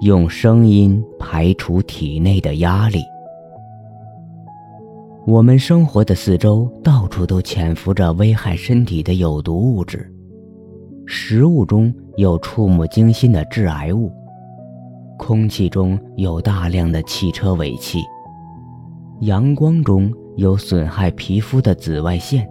用声音排除体内的压力。我们生活的四周到处都潜伏着危害身体的有毒物质，食物中有触目惊心的致癌物，空气中有大量的汽车尾气，阳光中有损害皮肤的紫外线。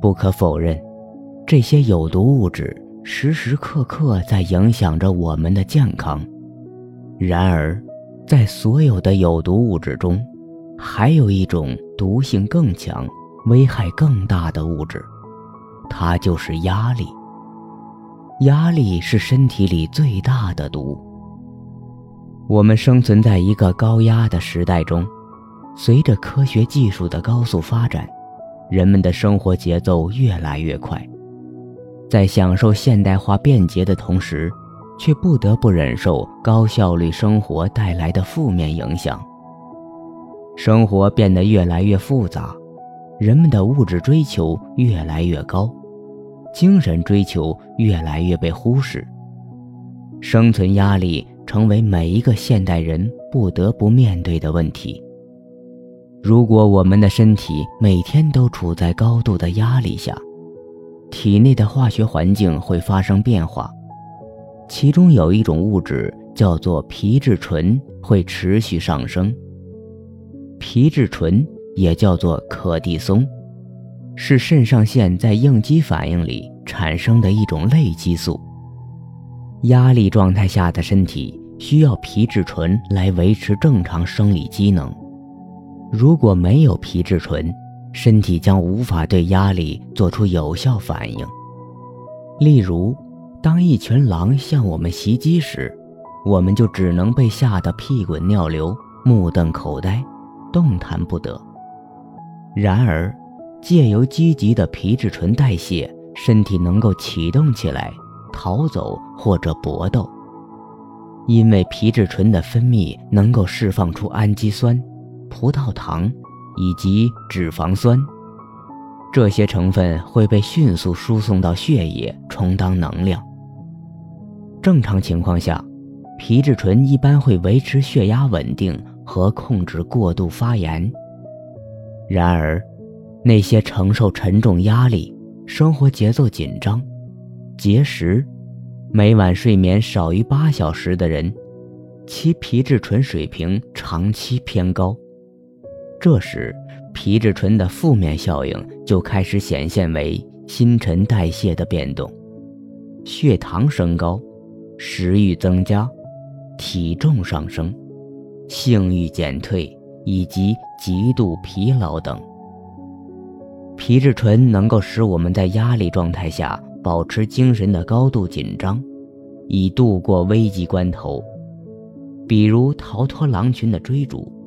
不可否认，这些有毒物质时时刻刻在影响着我们的健康。然而，在所有的有毒物质中，还有一种毒性更强、危害更大的物质，它就是压力。压力是身体里最大的毒。我们生存在一个高压的时代中，随着科学技术的高速发展，人们的生活节奏越来越快，在享受现代化便捷的同时，却不得不忍受高效率生活带来的负面影响。生活变得越来越复杂，人们的物质追求越来越高，精神追求越来越被忽视。生存压力成为每一个现代人不得不面对的问题。如果我们的身体每天都处在高度的压力下，体内的化学环境会发生变化，其中有一种物质叫做皮质醇会持续上升。皮质醇也叫做可地松，是肾上腺在应激反应里产生的一种类激素。压力状态下的身体需要皮质醇来维持正常生理机能。如果没有皮质醇，身体将无法对压力做出有效反应。例如，当一群狼向我们袭击时，我们就只能被吓得屁滚尿流、目瞪口呆。动弹不得。然而，借由积极的皮质醇代谢，身体能够启动起来，逃走或者搏斗。因为皮质醇的分泌能够释放出氨基酸、葡萄糖以及脂肪酸，这些成分会被迅速输送到血液，充当能量。正常情况下，皮质醇一般会维持血压稳定。和控制过度发炎。然而，那些承受沉重压力、生活节奏紧张、节食、每晚睡眠少于八小时的人，其皮质醇水平长期偏高。这时，皮质醇的负面效应就开始显现为新陈代谢的变动，血糖升高，食欲增加，体重上升。性欲减退以及极度疲劳等。皮质醇能够使我们在压力状态下保持精神的高度紧张，以度过危急关头，比如逃脱狼群的追逐。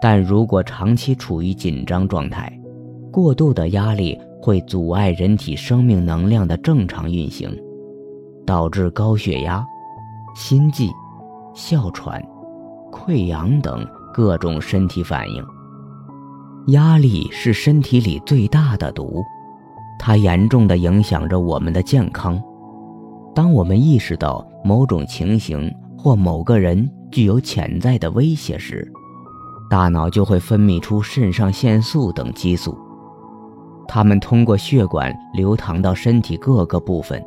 但如果长期处于紧张状态，过度的压力会阻碍人体生命能量的正常运行，导致高血压、心悸、哮喘。溃疡等各种身体反应。压力是身体里最大的毒，它严重的影响着我们的健康。当我们意识到某种情形或某个人具有潜在的威胁时，大脑就会分泌出肾上腺素等激素，它们通过血管流淌到身体各个部分，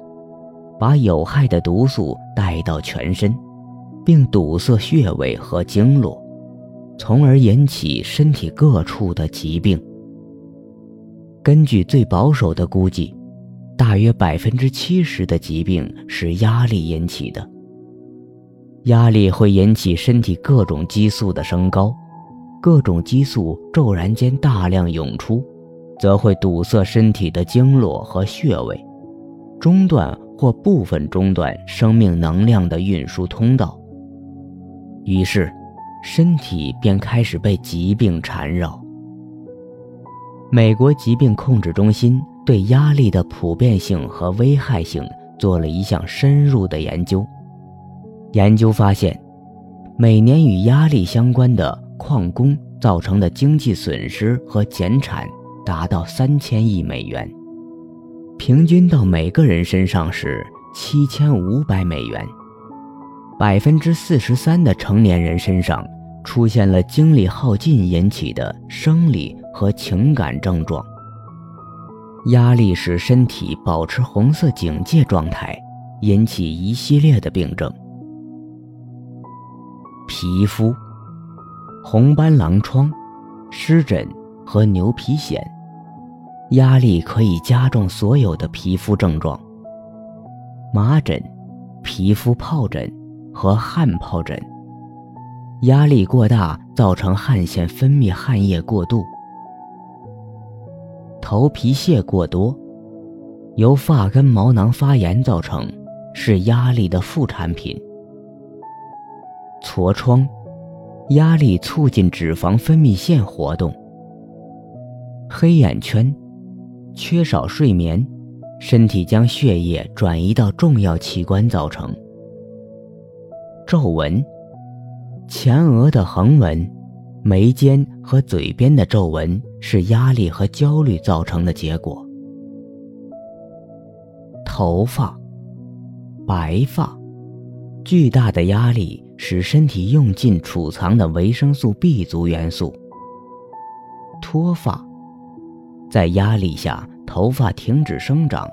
把有害的毒素带到全身。并堵塞穴位和经络，从而引起身体各处的疾病。根据最保守的估计，大约百分之七十的疾病是压力引起的。压力会引起身体各种激素的升高，各种激素骤然间大量涌出，则会堵塞身体的经络和穴位，中断或部分中断生命能量的运输通道。于是，身体便开始被疾病缠绕。美国疾病控制中心对压力的普遍性和危害性做了一项深入的研究。研究发现，每年与压力相关的矿工造成的经济损失和减产达到三千亿美元，平均到每个人身上是七千五百美元。百分之四十三的成年人身上出现了精力耗尽引起的生理和情感症状。压力使身体保持红色警戒状态，引起一系列的病症。皮肤、红斑狼疮、湿疹和牛皮癣，压力可以加重所有的皮肤症状。麻疹、皮肤疱疹和汗疱疹，压力过大造成汗腺分泌汗液过度。头皮屑过多，由发根毛囊发炎造成，是压力的副产品。痤疮，压力促进脂肪分泌腺活动。黑眼圈，缺少睡眠，身体将血液转移到重要器官造成。皱纹，前额的横纹，眉间和嘴边的皱纹。是压力和焦虑造成的结果。头发、白发，巨大的压力使身体用尽储藏的维生素 B 族元素。脱发，在压力下头发停止生长，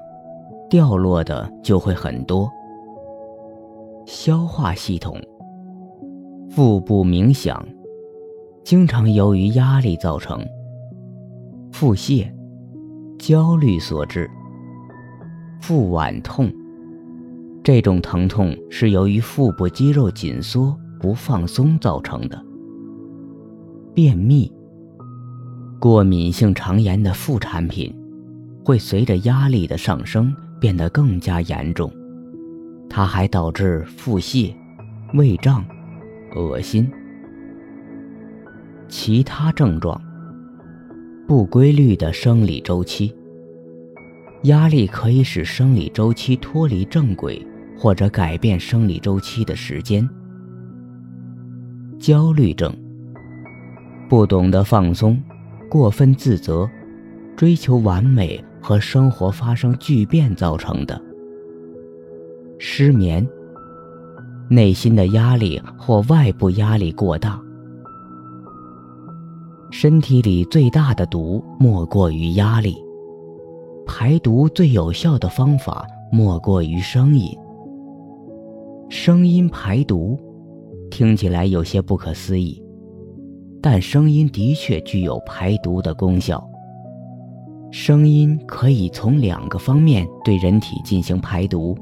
掉落的就会很多。消化系统，腹部冥想，经常由于压力造成。腹泻，焦虑所致。腹脘痛，这种疼痛是由于腹部肌肉紧缩不放松造成的。便秘，过敏性肠炎的副产品，会随着压力的上升变得更加严重。它还导致腹泻、胃胀、恶心。其他症状。不规律的生理周期，压力可以使生理周期脱离正轨，或者改变生理周期的时间。焦虑症，不懂得放松，过分自责，追求完美和生活发生巨变造成的。失眠，内心的压力或外部压力过大。身体里最大的毒莫过于压力，排毒最有效的方法莫过于声音。声音排毒，听起来有些不可思议，但声音的确具有排毒的功效。声音可以从两个方面对人体进行排毒。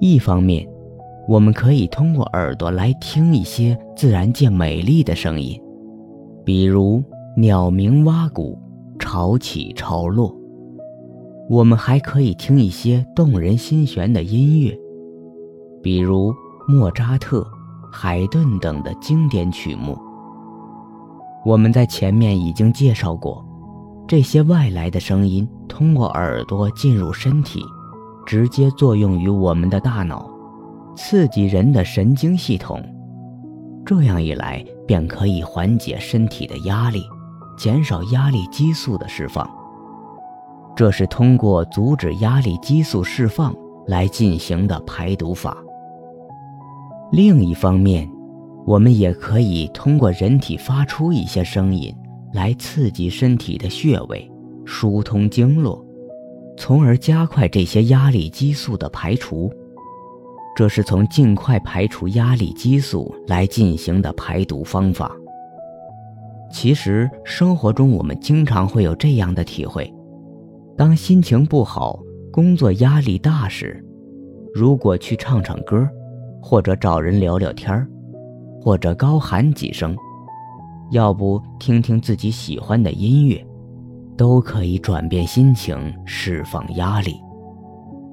一方面，我们可以通过耳朵来听一些自然界美丽的声音。比如鸟鸣蛙鼓，潮起潮落。我们还可以听一些动人心弦的音乐，比如莫扎特、海顿等的经典曲目。我们在前面已经介绍过，这些外来的声音通过耳朵进入身体，直接作用于我们的大脑，刺激人的神经系统。这样一来。便可以缓解身体的压力，减少压力激素的释放。这是通过阻止压力激素释放来进行的排毒法。另一方面，我们也可以通过人体发出一些声音来刺激身体的穴位，疏通经络，从而加快这些压力激素的排除。这是从尽快排除压力激素来进行的排毒方法。其实生活中我们经常会有这样的体会：当心情不好、工作压力大时，如果去唱唱歌，或者找人聊聊天或者高喊几声，要不听听自己喜欢的音乐，都可以转变心情、释放压力。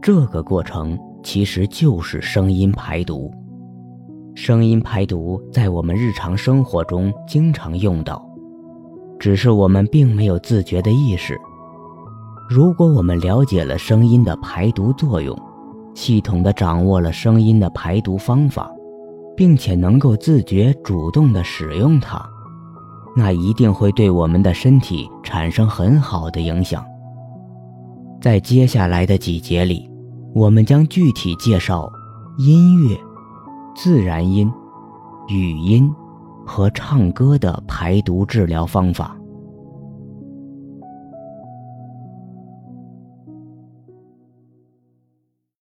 这个过程。其实就是声音排毒。声音排毒在我们日常生活中经常用到，只是我们并没有自觉的意识。如果我们了解了声音的排毒作用，系统的掌握了声音的排毒方法，并且能够自觉主动的使用它，那一定会对我们的身体产生很好的影响。在接下来的几节里。我们将具体介绍音乐、自然音、语音和唱歌的排毒治疗方法。